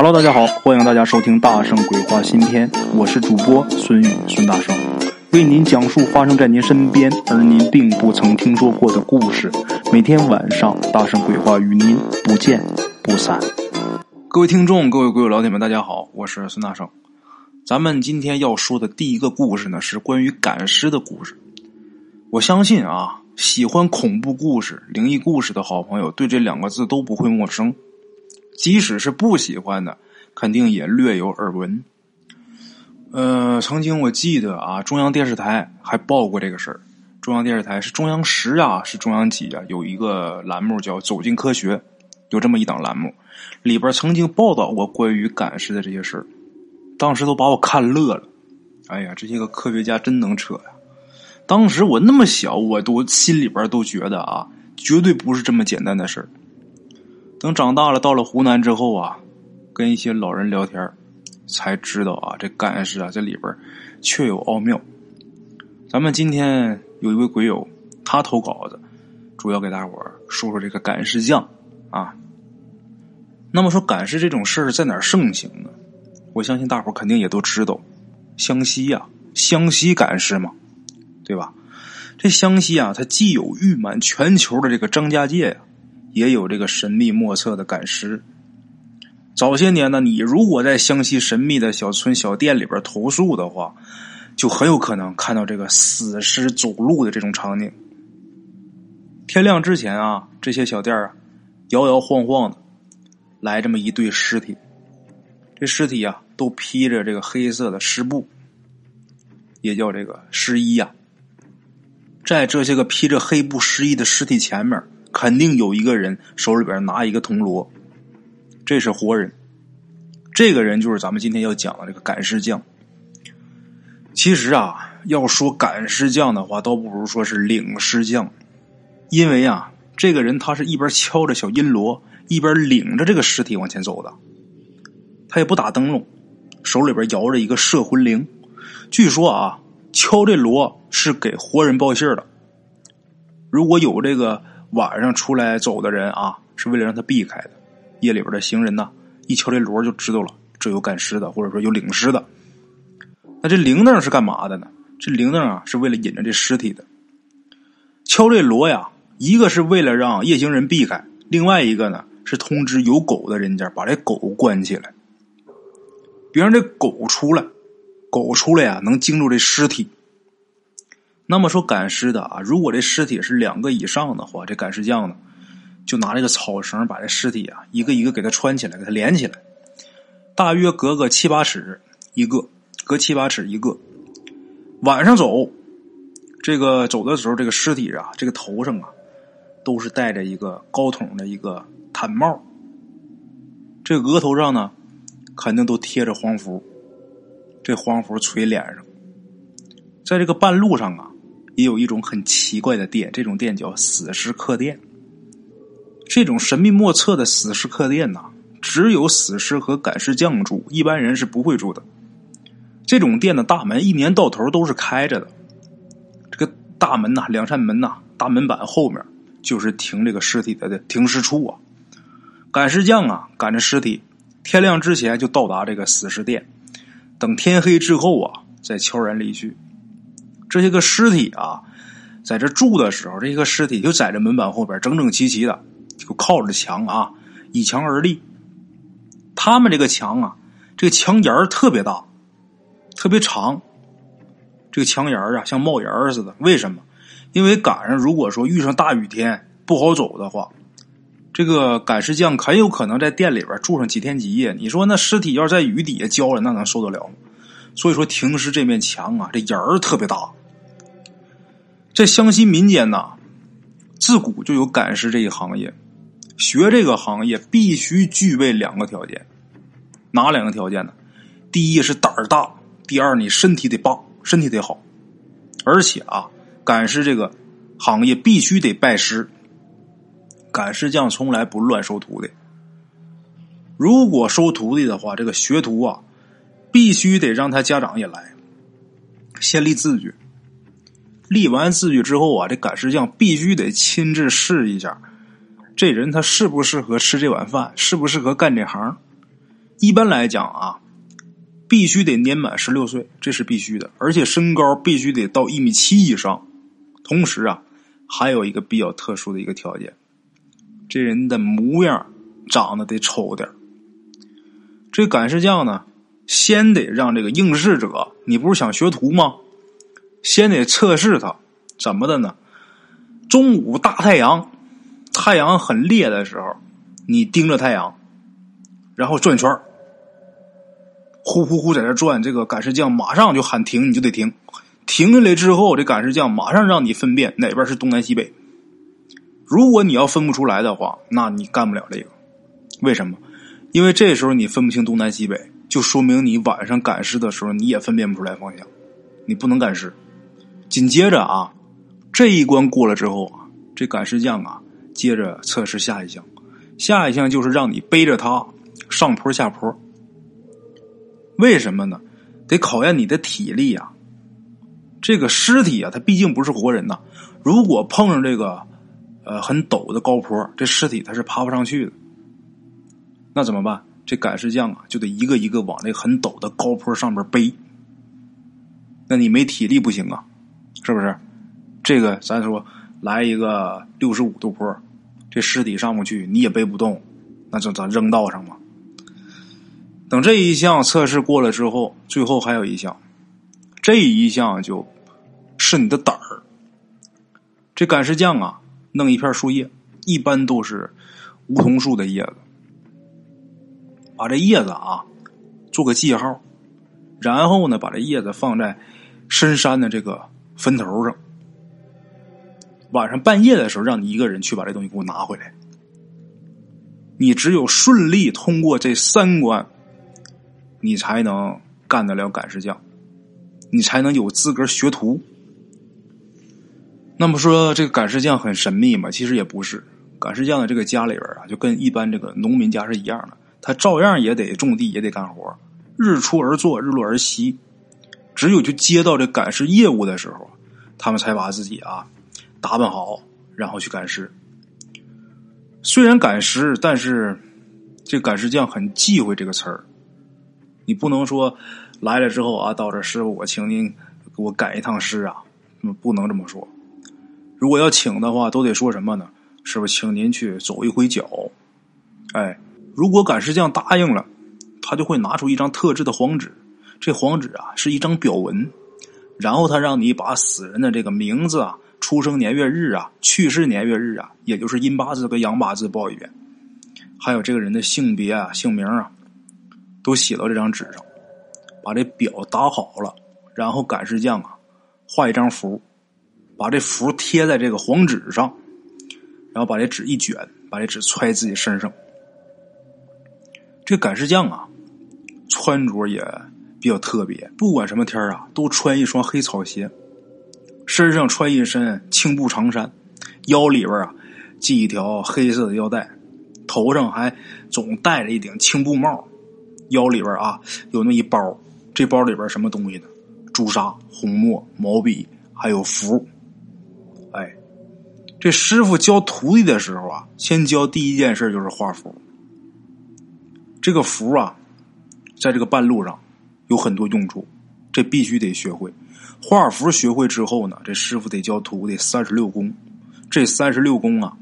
Hello，大家好，欢迎大家收听《大圣鬼话》新篇，我是主播孙宇孙大圣，为您讲述发生在您身边而您并不曾听说过的故事。每天晚上，《大圣鬼话》与您不见不散。各位听众，各位鬼友老铁们，大家好，我是孙大圣。咱们今天要说的第一个故事呢，是关于赶尸的故事。我相信啊，喜欢恐怖故事、灵异故事的好朋友，对这两个字都不会陌生。即使是不喜欢的，肯定也略有耳闻。呃，曾经我记得啊，中央电视台还报过这个事儿。中央电视台是中央十啊，是中央几啊？有一个栏目叫《走进科学》，有这么一档栏目，里边曾经报道过关于赶尸的这些事儿。当时都把我看乐了。哎呀，这些个科学家真能扯呀！当时我那么小，我都心里边都觉得啊，绝对不是这么简单的事儿。等长大了，到了湖南之后啊，跟一些老人聊天，才知道啊，这赶尸啊，这里边确有奥妙。咱们今天有一位鬼友，他投稿子，主要给大伙说说这个赶尸匠啊。那么说赶尸这种事儿在哪儿盛行呢？我相信大伙肯定也都知道，湘西呀，湘西赶尸嘛，对吧？这湘西啊，它既有誉满全球的这个张家界呀。也有这个神秘莫测的赶尸。早些年呢，你如果在湘西神秘的小村小店里边投宿的话，就很有可能看到这个死尸走路的这种场景。天亮之前啊，这些小店啊，摇摇晃晃的来这么一对尸体，这尸体啊都披着这个黑色的湿布，也叫这个尸衣呀。在这些个披着黑布湿衣的尸体前面。肯定有一个人手里边拿一个铜锣，这是活人。这个人就是咱们今天要讲的这个赶尸匠。其实啊，要说赶尸匠的话，倒不如说是领尸匠，因为啊，这个人他是一边敲着小阴锣，一边领着这个尸体往前走的。他也不打灯笼，手里边摇着一个摄魂铃。据说啊，敲这锣是给活人报信的。如果有这个。晚上出来走的人啊，是为了让他避开的。夜里边的行人呐，一敲这锣就知道了，这有赶尸的，或者说有领尸的。那这铃铛是干嘛的呢？这铃铛啊，是为了引着这尸体的。敲这锣呀，一个是为了让夜行人避开，另外一个呢是通知有狗的人家把这狗关起来，别让这狗出来。狗出来呀，能惊住这尸体。那么说赶尸的啊，如果这尸体是两个以上的话，这赶尸匠呢，就拿这个草绳把这尸体啊一个一个给它穿起来，给它连起来，大约隔个七八尺一个，隔七八尺一个。晚上走，这个走的时候，这个尸体啊，这个头上啊，都是戴着一个高筒的一个毯帽，这额头上呢，肯定都贴着黄符，这黄符垂脸上，在这个半路上啊。也有一种很奇怪的店，这种店叫死尸客店。这种神秘莫测的死尸客店呐，只有死尸和赶尸匠住，一般人是不会住的。这种店的大门一年到头都是开着的。这个大门呐，两扇门呐，大门板后面就是停这个尸体的停尸处啊。赶尸匠啊，赶着尸体，天亮之前就到达这个死尸店，等天黑之后啊，再悄然离去。这些个尸体啊，在这住的时候，这些个尸体就在这门板后边整整齐齐的，就靠着墙啊，倚墙而立。他们这个墙啊，这个墙檐特别大，特别长。这个墙檐啊，像帽檐似的。为什么？因为赶上如果说遇上大雨天不好走的话，这个赶尸匠很有可能在店里边住上几天几夜。你说那尸体要是在雨底下浇了，那能受得了吗？所以说，停尸这面墙啊，这檐儿特别大。在湘西民间呐，自古就有赶尸这一行业。学这个行业必须具备两个条件，哪两个条件呢？第一是胆儿大，第二你身体得棒，身体得好。而且啊，赶尸这个行业必须得拜师，赶尸匠从来不乱收徒弟。如果收徒弟的话，这个学徒啊，必须得让他家长也来，先立字据。立完字据之后啊，这赶尸匠必须得亲自试一下，这人他适不适合吃这碗饭，适不适合干这行？一般来讲啊，必须得年满十六岁，这是必须的，而且身高必须得到一米七以上。同时啊，还有一个比较特殊的一个条件，这人的模样长得得丑点这赶尸匠呢，先得让这个应试者，你不是想学徒吗？先得测试他，怎么的呢？中午大太阳，太阳很烈的时候，你盯着太阳，然后转圈呼呼呼在这转，这个赶尸匠马上就喊停，你就得停。停下来之后，这赶尸匠马上让你分辨哪边是东南西北。如果你要分不出来的话，那你干不了这个。为什么？因为这时候你分不清东南西北，就说明你晚上赶尸的时候你也分辨不出来方向，你不能赶尸。紧接着啊，这一关过了之后啊，这赶尸匠啊，接着测试下一项，下一项就是让你背着他上坡下坡。为什么呢？得考验你的体力呀。这个尸体啊，它毕竟不是活人呐。如果碰上这个呃很陡的高坡，这尸体它是爬不上去的。那怎么办？这赶尸匠啊，就得一个一个往那很陡的高坡上面背。那你没体力不行啊，是不是？这个咱说来一个六十五度坡，这尸体上不去，你也背不动，那就咱扔道上嘛。等这一项测试过了之后，最后还有一项，这一项就是你的胆儿。这赶尸匠啊，弄一片树叶，一般都是梧桐树的叶子，把这叶子啊做个记号，然后呢，把这叶子放在深山的这个坟头上。晚上半夜的时候，让你一个人去把这东西给我拿回来。你只有顺利通过这三关。你才能干得了赶尸匠，你才能有资格学徒。那么说这个赶尸匠很神秘吗？其实也不是。赶尸匠的这个家里边啊，就跟一般这个农民家是一样的，他照样也得种地，也得干活，日出而作，日落而息。只有就接到这赶尸业务的时候，他们才把自己啊打扮好，然后去赶尸。虽然赶尸，但是这赶尸匠很忌讳这个词儿。你不能说来了之后啊，到这师傅，我请您给我赶一趟尸啊，不能这么说。如果要请的话，都得说什么呢？师傅，请您去走一回脚。哎，如果赶尸匠答应了，他就会拿出一张特制的黄纸，这黄纸啊是一张表文，然后他让你把死人的这个名字啊、出生年月日啊、去世年月日啊，也就是阴八字跟阳八字报一遍，还有这个人的性别啊、姓名啊。都写到这张纸上，把这表打好了，然后赶尸匠啊画一张符，把这符贴在这个黄纸上，然后把这纸一卷，把这纸揣自己身上。这赶尸匠啊，穿着也比较特别，不管什么天啊，都穿一双黑草鞋，身上穿一身青布长衫，腰里边啊系一条黑色的腰带，头上还总戴着一顶青布帽。腰里边啊有那么一包，这包里边什么东西呢？朱砂、红墨、毛笔，还有符。哎，这师傅教徒弟的时候啊，先教第一件事就是画符。这个符啊，在这个半路上有很多用处，这必须得学会。画符学会之后呢，这师傅得教徒弟三十六功。这三十六功啊，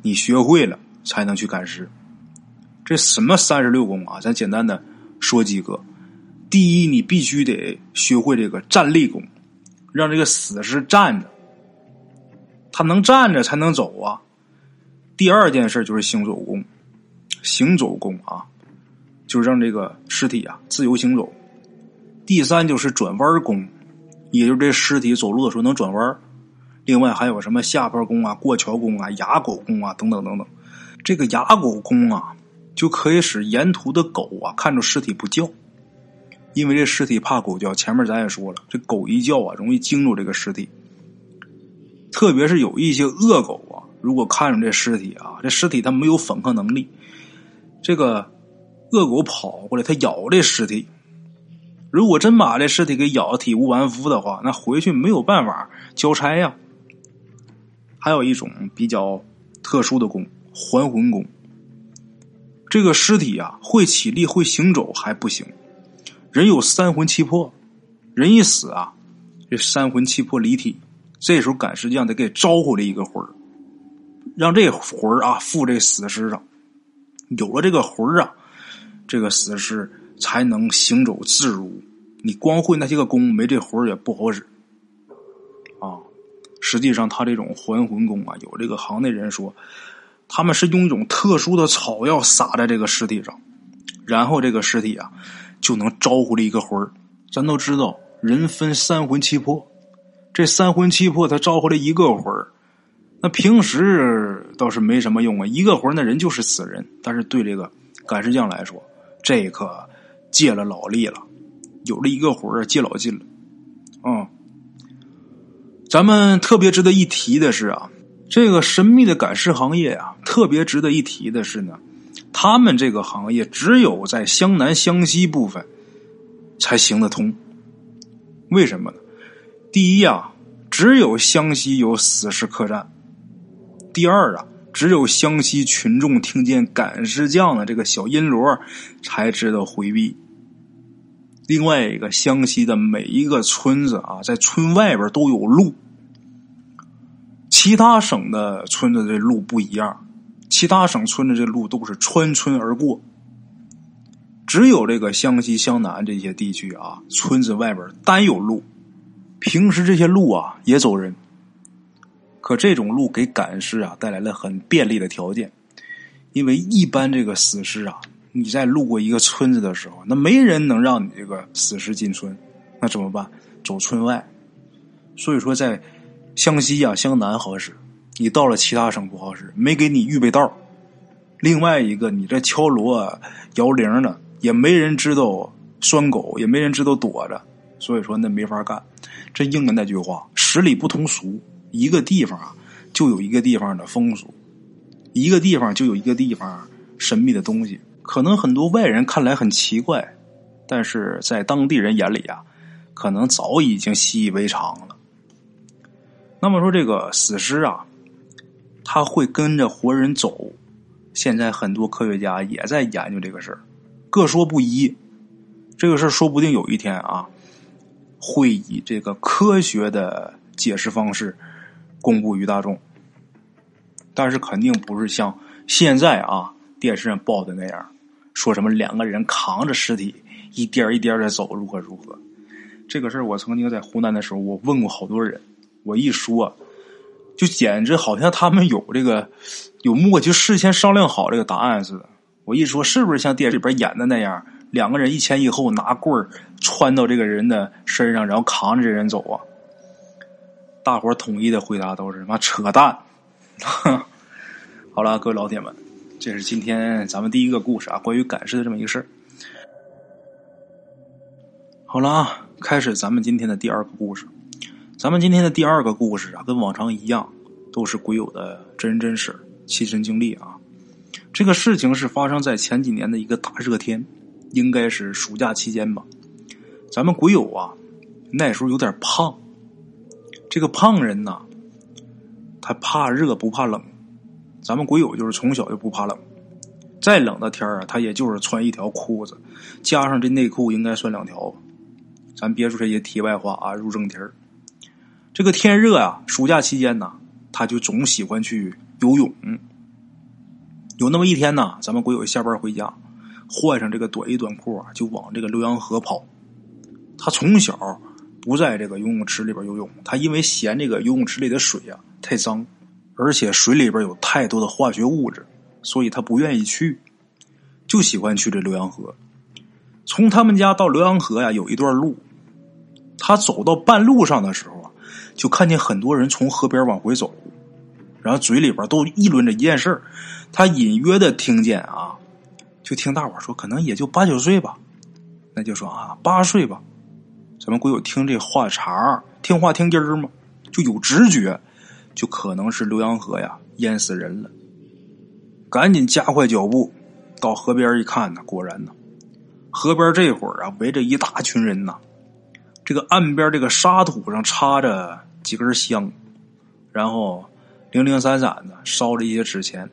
你学会了才能去赶尸。这什么三十六功啊？咱简单的。说几个，第一，你必须得学会这个站立功，让这个死尸站着，他能站着才能走啊。第二件事就是行走功，行走功啊，就是让这个尸体啊自由行走。第三就是转弯功，也就是这尸体走路的时候能转弯。另外还有什么下坡功啊、过桥功啊、哑狗功啊等等等等。这个哑狗功啊。就可以使沿途的狗啊看着尸体不叫，因为这尸体怕狗叫。前面咱也说了，这狗一叫啊，容易惊住这个尸体。特别是有一些恶狗啊，如果看着这尸体啊，这尸体它没有反抗能力，这个恶狗跑过来，它咬这尸体。如果真把这尸体给咬的体无完肤的话，那回去没有办法交差呀。还有一种比较特殊的功——还魂功。这个尸体啊，会起立会行走还不行，人有三魂七魄，人一死啊，这三魂七魄离体，这时候赶尸匠得给招回来一个魂儿，让这魂儿啊附这死尸上，有了这个魂儿啊，这个死尸才能行走自如。你光会那些个功，没这魂也不好使啊。实际上，他这种还魂功啊，有这个行内人说。他们是用一种特殊的草药撒在这个尸体上，然后这个尸体啊就能招呼了一个魂。咱都知道，人分三魂七魄，这三魂七魄他招呼了一个魂，那平时倒是没什么用啊。一个魂那人就是死人，但是对这个赶尸匠来说，这可借了老力了，有了一个魂儿，借老劲了。嗯，咱们特别值得一提的是啊。这个神秘的赶尸行业啊，特别值得一提的是呢，他们这个行业只有在湘南湘西部分才行得通。为什么呢？第一啊，只有湘西有死尸客栈；第二啊，只有湘西群众听见赶尸匠的这个小阴锣才知道回避。另外一个，湘西的每一个村子啊，在村外边都有路。其他省的村子的路不一样，其他省村子这路都是穿村而过，只有这个湘西、湘南这些地区啊，村子外边单有路，平时这些路啊也走人。可这种路给赶尸啊带来了很便利的条件，因为一般这个死尸啊，你在路过一个村子的时候，那没人能让你这个死尸进村，那怎么办？走村外。所以说在。湘西呀，湘南好使，你到了其他省不好使，没给你预备道另外一个，你这敲锣啊摇铃的，也没人知道拴狗，也没人知道躲着，所以说那没法干。这应了那句话：十里不同俗。一个地方啊，就有一个地方的风俗，一个地方就有一个地方神秘的东西。可能很多外人看来很奇怪，但是在当地人眼里啊，可能早已经习以为常了。那么说这个死尸啊，他会跟着活人走。现在很多科学家也在研究这个事儿，各说不一。这个事儿说不定有一天啊，会以这个科学的解释方式公布于大众。但是肯定不是像现在啊电视上报的那样，说什么两个人扛着尸体一颠一颠的走，如何如何。这个事儿我曾经在湖南的时候，我问过好多人。我一说，就简直好像他们有这个有默契，事先商量好这个答案似的。我一说，是不是像电视里边演的那样，两个人一前一后拿棍儿穿到这个人的身上，然后扛着这人走啊？大伙统一的回答都是：妈扯淡！好了，各位老铁们，这是今天咱们第一个故事啊，关于赶尸的这么一个事。好了啊，开始咱们今天的第二个故事。咱们今天的第二个故事啊，跟往常一样，都是鬼友的真人真事、亲身经历啊。这个事情是发生在前几年的一个大热天，应该是暑假期间吧。咱们鬼友啊，那时候有点胖。这个胖人呐，他怕热不怕冷。咱们鬼友就是从小就不怕冷，再冷的天啊，他也就是穿一条裤子，加上这内裤应该算两条。咱别说这些题外话啊，入正题儿。这个天热啊，暑假期间呢，他就总喜欢去游泳。有那么一天呢，咱们鬼友下班回家，换上这个短衣短裤啊，就往这个浏阳河跑。他从小不在这个游泳池里边游泳，他因为嫌这个游泳池里的水啊太脏，而且水里边有太多的化学物质，所以他不愿意去，就喜欢去这浏阳河。从他们家到浏阳河呀，有一段路，他走到半路上的时候啊。就看见很多人从河边往回走，然后嘴里边都议论着一件事他隐约的听见啊，就听大伙说可能也就八九岁吧，那就说啊八岁吧。咱们鬼友听这话茬听话听音儿嘛，就有直觉，就可能是浏阳河呀淹死人了。赶紧加快脚步，到河边一看呢，果然呢，河边这会儿啊围着一大群人呢。这个岸边这个沙土上插着几根香，然后零零散散的烧着一些纸钱。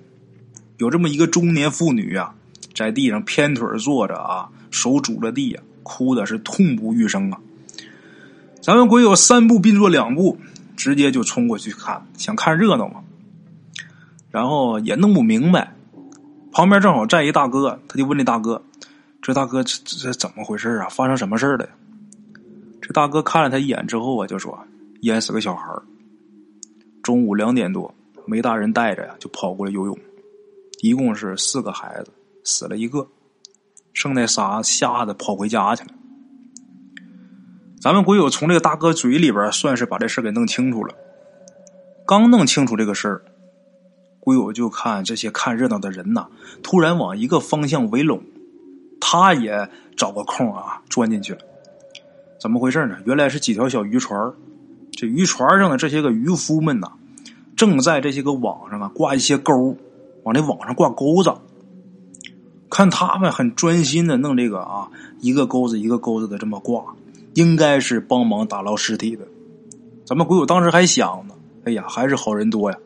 有这么一个中年妇女啊，在地上偏腿坐着啊，手拄着地呀，哭的是痛不欲生啊。咱们鬼友三步并作两步，直接就冲过去看，想看热闹嘛。然后也弄不明白，旁边正好站一大哥，他就问那大哥：“这大哥这这怎么回事啊？发生什么事了？”这大哥看了他一眼之后啊，就说：“淹死个小孩中午两点多，没大人带着呀，就跑过来游泳，一共是四个孩子，死了一个，剩那仨吓得跑回家去了。咱们鬼友从这个大哥嘴里边算是把这事给弄清楚了。刚弄清楚这个事儿，鬼友就看这些看热闹的人呐，突然往一个方向围拢，他也找个空啊钻进去了。怎么回事呢？原来是几条小渔船这渔船上的这些个渔夫们呐，正在这些个网上啊挂一些钩，往这网上挂钩子。看他们很专心的弄这个啊，一个钩子一个钩子的这么挂，应该是帮忙打捞尸体的。咱们鬼友当时还想呢，哎呀，还是好人多呀。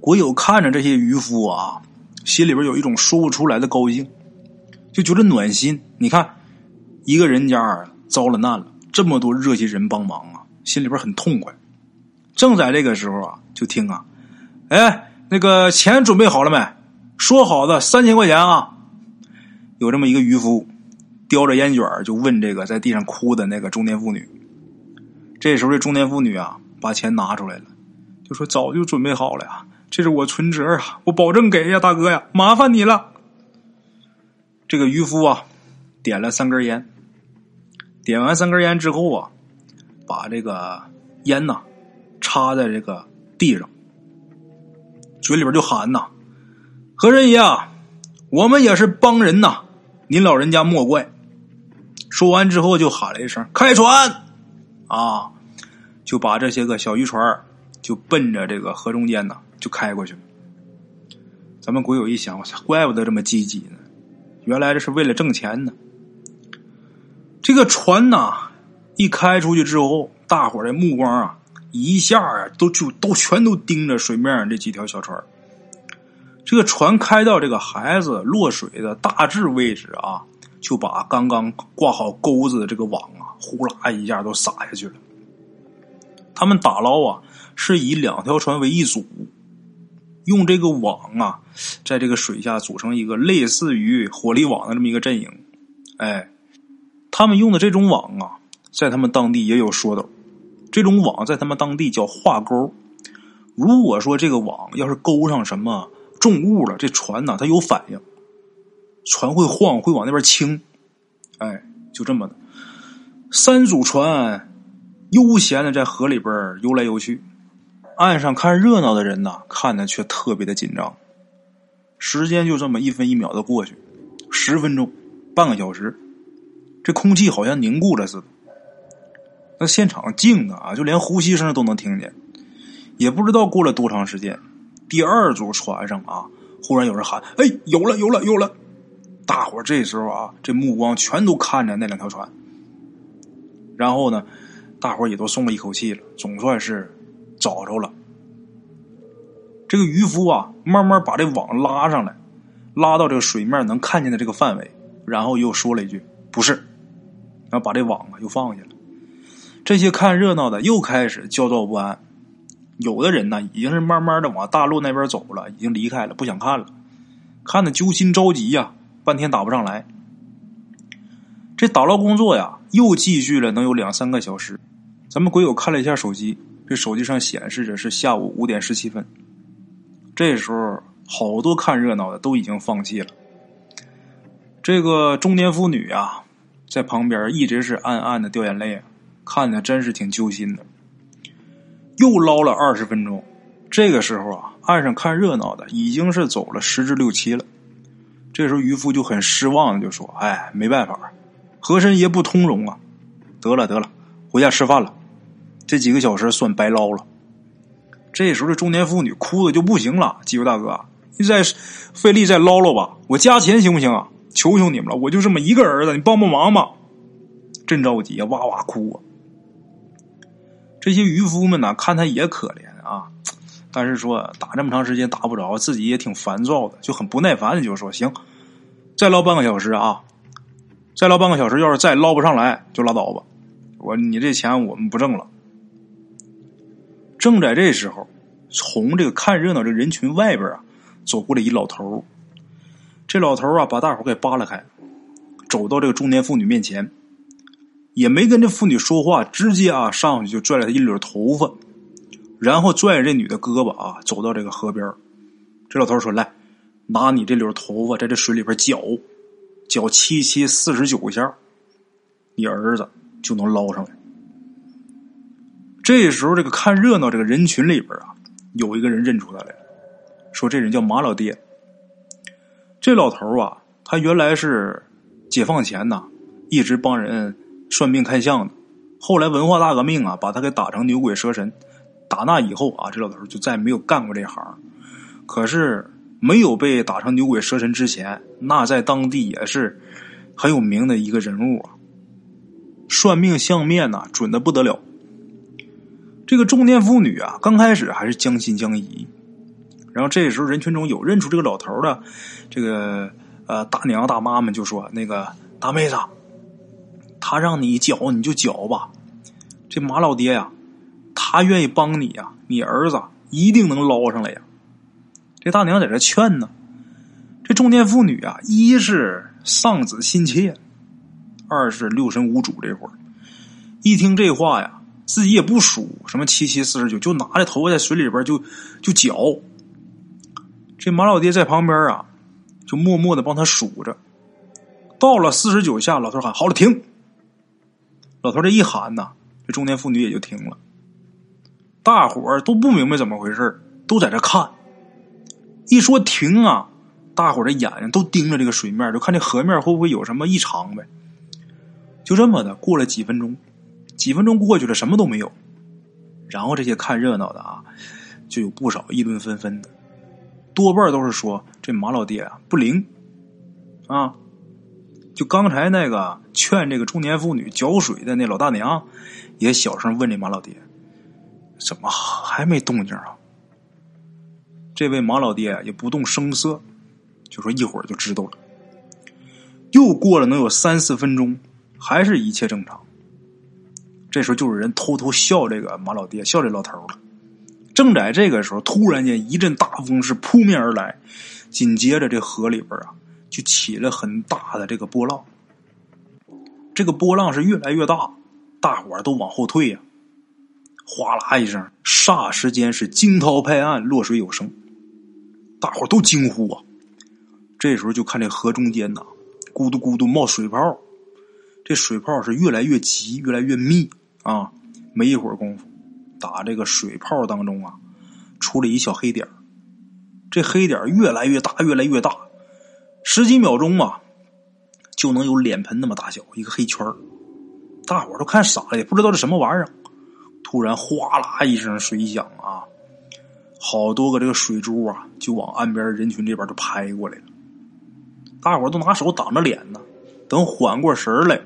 鬼友看着这些渔夫啊，心里边有一种说不出来的高兴，就觉得暖心。你看，一个人家。遭了难了，这么多热心人帮忙啊，心里边很痛快。正在这个时候啊，就听啊，哎，那个钱准备好了没？说好的三千块钱啊。有这么一个渔夫，叼着烟卷就问这个在地上哭的那个中年妇女。这时候这中年妇女啊，把钱拿出来了，就说早就准备好了呀，这是我存折啊，我保证给呀，大哥呀，麻烦你了。这个渔夫啊，点了三根烟。点完三根烟之后啊，把这个烟呐插在这个地上，嘴里边就喊呐：“和珅爷啊，我们也是帮人呐，您老人家莫怪。”说完之后就喊了一声：“开船！”啊，就把这些个小渔船就奔着这个河中间呢就开过去了。咱们鬼友一想，我操，怪不得这么积极呢，原来这是为了挣钱呢。这个船呐，一开出去之后，大伙儿的目光啊，一下啊，都就都全都盯着水面上这几条小船。这个船开到这个孩子落水的大致位置啊，就把刚刚挂好钩子的这个网啊，呼啦一下都撒下去了。他们打捞啊，是以两条船为一组，用这个网啊，在这个水下组成一个类似于火力网的这么一个阵营，哎。他们用的这种网啊，在他们当地也有说道。这种网在他们当地叫画钩。如果说这个网要是勾上什么重物了，这船呢它有反应，船会晃，会往那边倾。哎，就这么的。三组船悠闲的在河里边游来游去，岸上看热闹的人呐，看的却特别的紧张。时间就这么一分一秒的过去，十分钟，半个小时。这空气好像凝固了似的，那现场静的啊，就连呼吸声都能听见。也不知道过了多长时间，第二组船上啊，忽然有人喊：“哎，有了，有了，有了！”大伙这时候啊，这目光全都看着那两条船。然后呢，大伙也都松了一口气了，总算是找着了。这个渔夫啊，慢慢把这网拉上来，拉到这个水面能看见的这个范围，然后又说了一句：“不是。”然后把这网啊又放下了，这些看热闹的又开始焦躁不安。有的人呢已经是慢慢的往大陆那边走了，已经离开了，不想看了，看的揪心着急呀，半天打不上来。这打捞工作呀又继续了能有两三个小时。咱们鬼友看了一下手机，这手机上显示着是下午五点十七分。这时候好多看热闹的都已经放弃了。这个中年妇女啊。在旁边一直是暗暗的掉眼泪啊，看的真是挺揪心的。又捞了二十分钟，这个时候啊，岸上看热闹的已经是走了十之六七了。这时候渔夫就很失望的就说：“哎，没办法，和珅爷不通融啊！得了得了，回家吃饭了，这几个小时算白捞了。”这时候这中年妇女哭的就不行了：“几位大哥，你再费力再捞捞吧，我加钱行不行啊？”求求你们了，我就这么一个儿子，你帮帮忙吧！真着急啊，哇哇哭啊！这些渔夫们呢，看他也可怜啊，但是说打这么长时间打不着，自己也挺烦躁的，就很不耐烦的就说：“行，再捞半个小时啊，再捞半个小时，要是再捞不上来就拉倒吧。我你这钱我们不挣了。正在这时候，从这个看热闹这人群外边啊，走过来一老头这老头啊，把大伙给扒拉开，走到这个中年妇女面前，也没跟这妇女说话，直接啊上去就拽了她一绺头发，然后拽着这女的胳膊啊，走到这个河边这老头说：“来，拿你这绺头发在这水里边搅，搅七七四十九下，你儿子就能捞上来。”这时候，这个看热闹这个人群里边啊，有一个人认出他来了，说这人叫马老爹。这老头啊，他原来是解放前呐，一直帮人算命看相的。后来文化大革命啊，把他给打成牛鬼蛇神。打那以后啊，这老头就再没有干过这行。可是没有被打成牛鬼蛇神之前，那在当地也是很有名的一个人物啊。算命相面呐，准的不得了。这个中年妇女啊，刚开始还是将信将疑，然后这时候人群中有认出这个老头的，这个呃大娘大妈们就说：“那个大妹子，他让你搅你就搅吧，这马老爹呀，他愿意帮你呀，你儿子一定能捞上来呀。”这大娘在这劝呢，这中年妇女啊，一是丧子心切，二是六神无主，这会儿一听这话呀。自己也不数什么七七四十九，就拿着头发在水里边就就搅。这马老爹在旁边啊，就默默的帮他数着。到了四十九下，老头喊：“好了，停！”老头这一喊呐，这中年妇女也就停了。大伙儿都不明白怎么回事都在这看。一说停啊，大伙儿的眼睛都盯着这个水面，就看这河面会不会有什么异常呗。就这么的过了几分钟。几分钟过去了，什么都没有。然后这些看热闹的啊，就有不少议论纷纷的，多半都是说这马老爹啊不灵啊。就刚才那个劝这个中年妇女搅水的那老大娘，也小声问这马老爹：“怎么还没动静啊？”这位马老爹也不动声色，就说：“一会儿就知道了。”又过了能有三四分钟，还是一切正常。这时候就有人偷偷笑这个马老爹，笑这老头了。正在这个时候，突然间一阵大风是扑面而来，紧接着这河里边啊就起了很大的这个波浪。这个波浪是越来越大，大伙儿都往后退呀。哗啦一声，霎时间是惊涛拍岸，落水有声，大伙都惊呼啊。这时候就看这河中间呐，咕嘟咕嘟冒水泡，这水泡是越来越急，越来越密。啊，没一会儿功夫，打这个水泡当中啊，出了一小黑点这黑点越来越大，越来越大，十几秒钟啊，就能有脸盆那么大小一个黑圈大伙都看傻了，也不知道这什么玩意儿。突然哗啦一声水响啊，好多个这个水珠啊，就往岸边人群这边就拍过来了。大伙都拿手挡着脸呢，等缓过神来，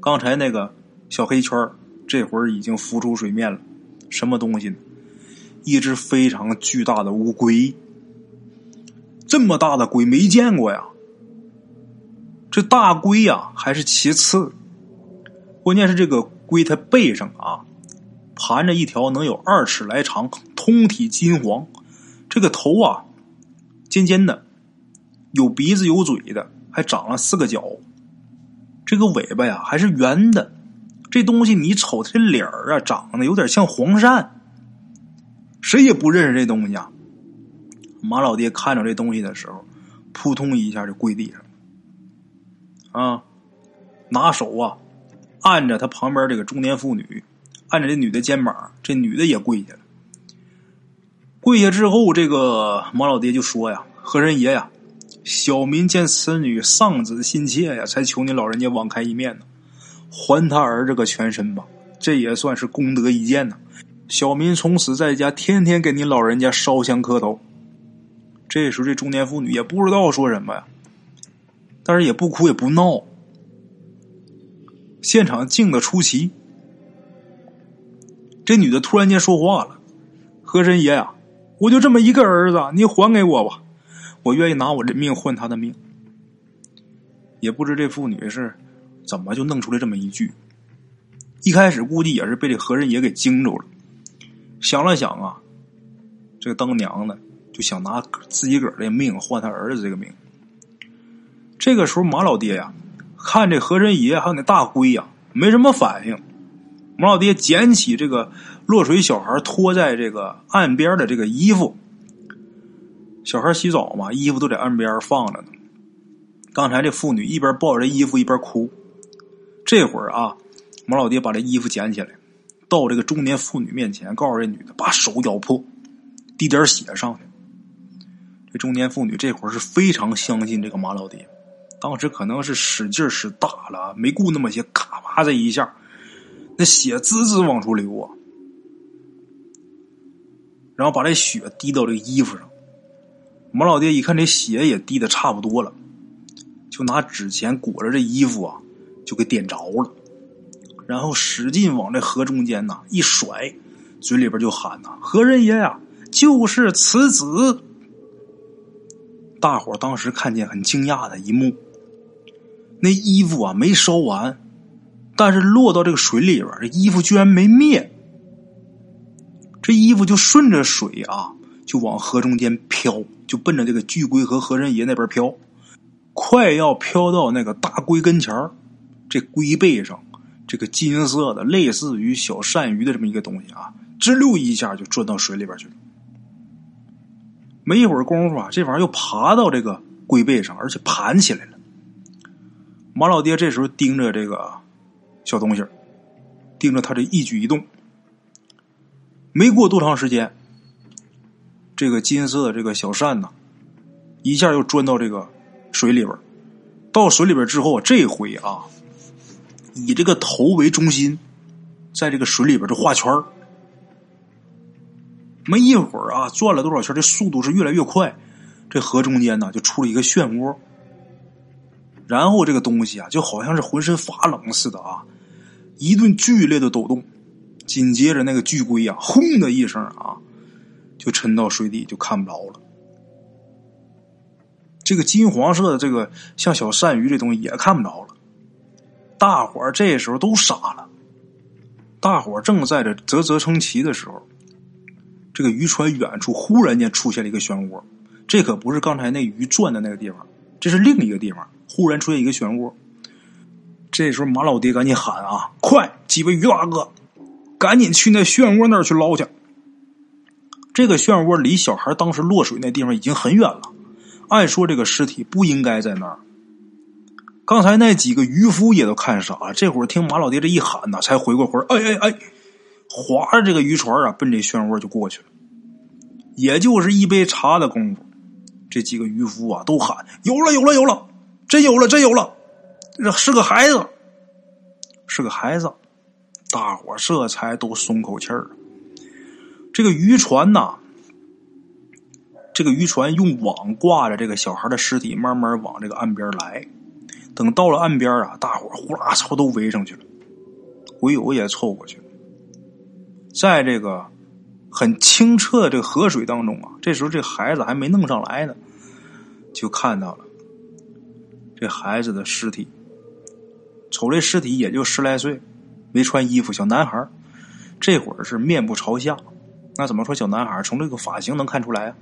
刚才那个小黑圈这会儿已经浮出水面了，什么东西呢？一只非常巨大的乌龟。这么大的龟没见过呀！这大龟呀还是其次，关键是这个龟它背上啊盘着一条能有二尺来长、通体金黄，这个头啊尖尖的，有鼻子有嘴的，还长了四个角。这个尾巴呀还是圆的。这东西你瞅这脸儿啊，长得有点像黄鳝，谁也不认识这东西啊。马老爹看着这东西的时候，扑通一下就跪地上了，啊，拿手啊按着他旁边这个中年妇女，按着这女的肩膀，这女的也跪下了。跪下之后，这个马老爹就说呀：“和人爷呀，小民见此女丧子心切呀，才求您老人家网开一面呢。”还他儿子个全身吧，这也算是功德一件呢。小民从此在家天天给您老人家烧香磕头。这时候这中年妇女也不知道说什么呀，但是也不哭也不闹。现场静的出奇。这女的突然间说话了：“和珅爷呀，我就这么一个儿子，你还给我吧，我愿意拿我的命换他的命。”也不知这妇女是怎么就弄出来这么一句。一开始估计也是被这和珅爷给惊着了，想了想啊，这个当娘的就想拿自己个儿的命换他儿子这个命。这个时候马老爹呀，看这和珅爷还有那大龟呀，没什么反应。马老爹捡起这个落水小孩拖在这个岸边的这个衣服，小孩洗澡嘛，衣服都在岸边放着呢。刚才这妇女一边抱着衣服一边哭，这会儿啊。马老爹把这衣服捡起来，到这个中年妇女面前，告诉这女的把手咬破，滴点血上去。这中年妇女这会儿是非常相信这个马老爹，当时可能是使劲使大了，没顾那么些，咔吧这一下，那血滋滋往出流啊。然后把这血滴到这衣服上，马老爹一看这血也滴的差不多了，就拿纸钱裹着这衣服啊，就给点着了。然后使劲往这河中间呐一甩，嘴里边就喊呐：“何人爷呀，就是此子！”大伙当时看见很惊讶的一幕，那衣服啊没烧完，但是落到这个水里边，这衣服居然没灭，这衣服就顺着水啊就往河中间飘，就奔着这个巨龟和何人爷那边飘，快要飘到那个大龟跟前这龟背上。这个金色的，类似于小鳝鱼的这么一个东西啊，吱溜一下就钻到水里边去了。没一会儿功夫啊，这玩意儿又爬到这个龟背上，而且盘起来了。马老爹这时候盯着这个小东西盯着他这一举一动。没过多长时间，这个金色的这个小扇呢，一下又钻到这个水里边。到水里边之后，这回啊。以这个头为中心，在这个水里边就画圈没一会儿啊，转了多少圈，这速度是越来越快。这河中间呢，就出了一个漩涡。然后这个东西啊，就好像是浑身发冷似的啊，一顿剧烈的抖动。紧接着那个巨龟啊，轰的一声啊，就沉到水底，就看不着了。这个金黄色的这个像小鳝鱼这东西也看不着了。大伙儿这时候都傻了，大伙儿正在这啧啧称奇的时候，这个渔船远处忽然间出现了一个漩涡，这可不是刚才那鱼转的那个地方，这是另一个地方，忽然出现一个漩涡。这时候马老爹赶紧喊啊：“快，几位鱼大哥，赶紧去那漩涡那儿去捞去！”这个漩涡离小孩当时落水那地方已经很远了，按说这个尸体不应该在那儿。刚才那几个渔夫也都看傻了，这会儿听马老爹这一喊呢，才回过魂哎哎哎，划着这个渔船啊，奔这漩涡就过去了。也就是一杯茶的功夫，这几个渔夫啊都喊：“有了，有了，有了！真有了，真有了！这是个孩子，是个孩子！”大伙这才都松口气儿。这个渔船呐，这个渔船用网挂着这个小孩的尸体，慢慢往这个岸边来。等到了岸边啊，大伙呼啦操都围上去了，鬼友也凑过去了。在这个很清澈的这个河水当中啊，这时候这孩子还没弄上来呢，就看到了这孩子的尸体。瞅这尸体也就十来岁，没穿衣服，小男孩这会儿是面部朝下。那怎么说小男孩从这个发型能看出来啊？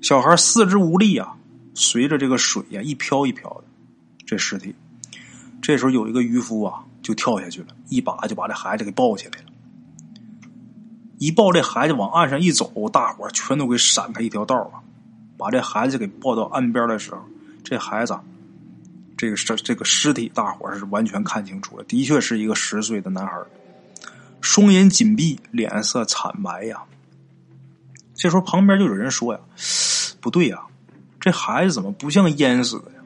小孩四肢无力啊。随着这个水呀，一飘一飘的，这尸体。这时候有一个渔夫啊，就跳下去了，一把就把这孩子给抱起来了。一抱这孩子往岸上一走，大伙全都给闪开一条道啊！把这孩子给抱到岸边的时候，这孩子，这个尸这个尸体，大伙是完全看清楚了，的确是一个十岁的男孩，双眼紧闭，脸色惨白呀。这时候旁边就有人说呀：“不对呀。”这孩子怎么不像淹死的呀？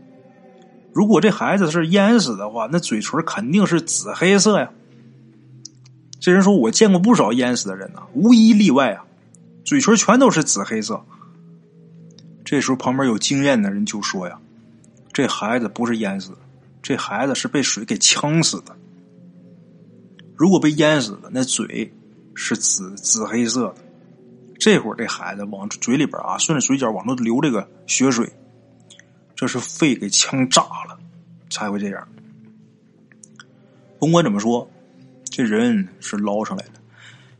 如果这孩子是淹死的话，那嘴唇肯定是紫黑色呀。这人说：“我见过不少淹死的人呐，无一例外啊，嘴唇全都是紫黑色。”这时候旁边有经验的人就说：“呀，这孩子不是淹死，这孩子是被水给呛死的。如果被淹死的，那嘴是紫紫黑色的。”这会儿这孩子往嘴里边啊，顺着嘴角往出流这个血水，这是肺给呛炸了才会这样。甭管怎么说，这人是捞上来了。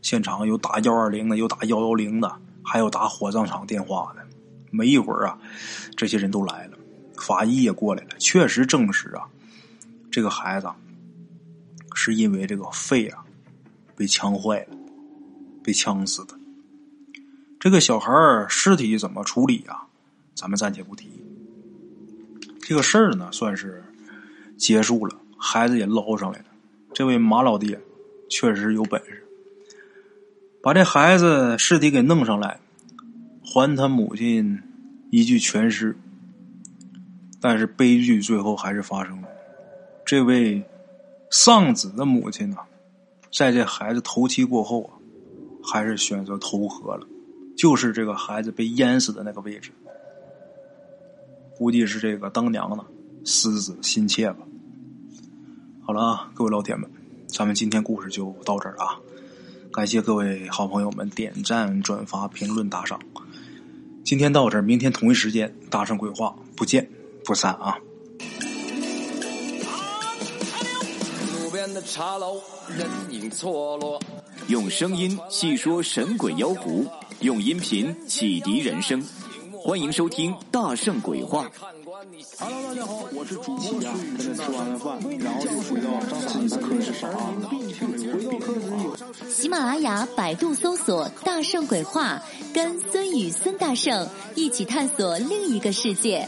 现场有打幺二零的，有打幺幺零的，还有打火葬场电话的。没一会儿啊，这些人都来了，法医也过来了，确实证实啊，这个孩子是因为这个肺啊被呛坏了，被呛死的。这个小孩尸体怎么处理啊？咱们暂且不提。这个事儿呢，算是结束了，孩子也捞上来了。这位马老爹确实有本事，把这孩子尸体给弄上来，还他母亲一具全尸。但是悲剧最后还是发生了，这位丧子的母亲呢，在这孩子头七过后啊，还是选择投河了，就是这个孩子被淹死的那个位置。估计是这个当娘的思子心切吧。好了啊，各位老铁们，咱们今天故事就到这儿啊！感谢各位好朋友们点赞、转发、评论、打赏。今天到这儿，明天同一时间，大圣鬼话不见不散啊！路边的茶楼，人影错落。用声音细说神鬼妖狐，用音频启迪人生。欢迎收听《大圣鬼话》。Hello，大家好，我是主播呀。跟着吃完了饭，然后就回到自己的课是啥啊。回到课室有喜马拉雅、百度搜索“大圣鬼话”，跟孙宇、孙大圣一起探索另一个世界。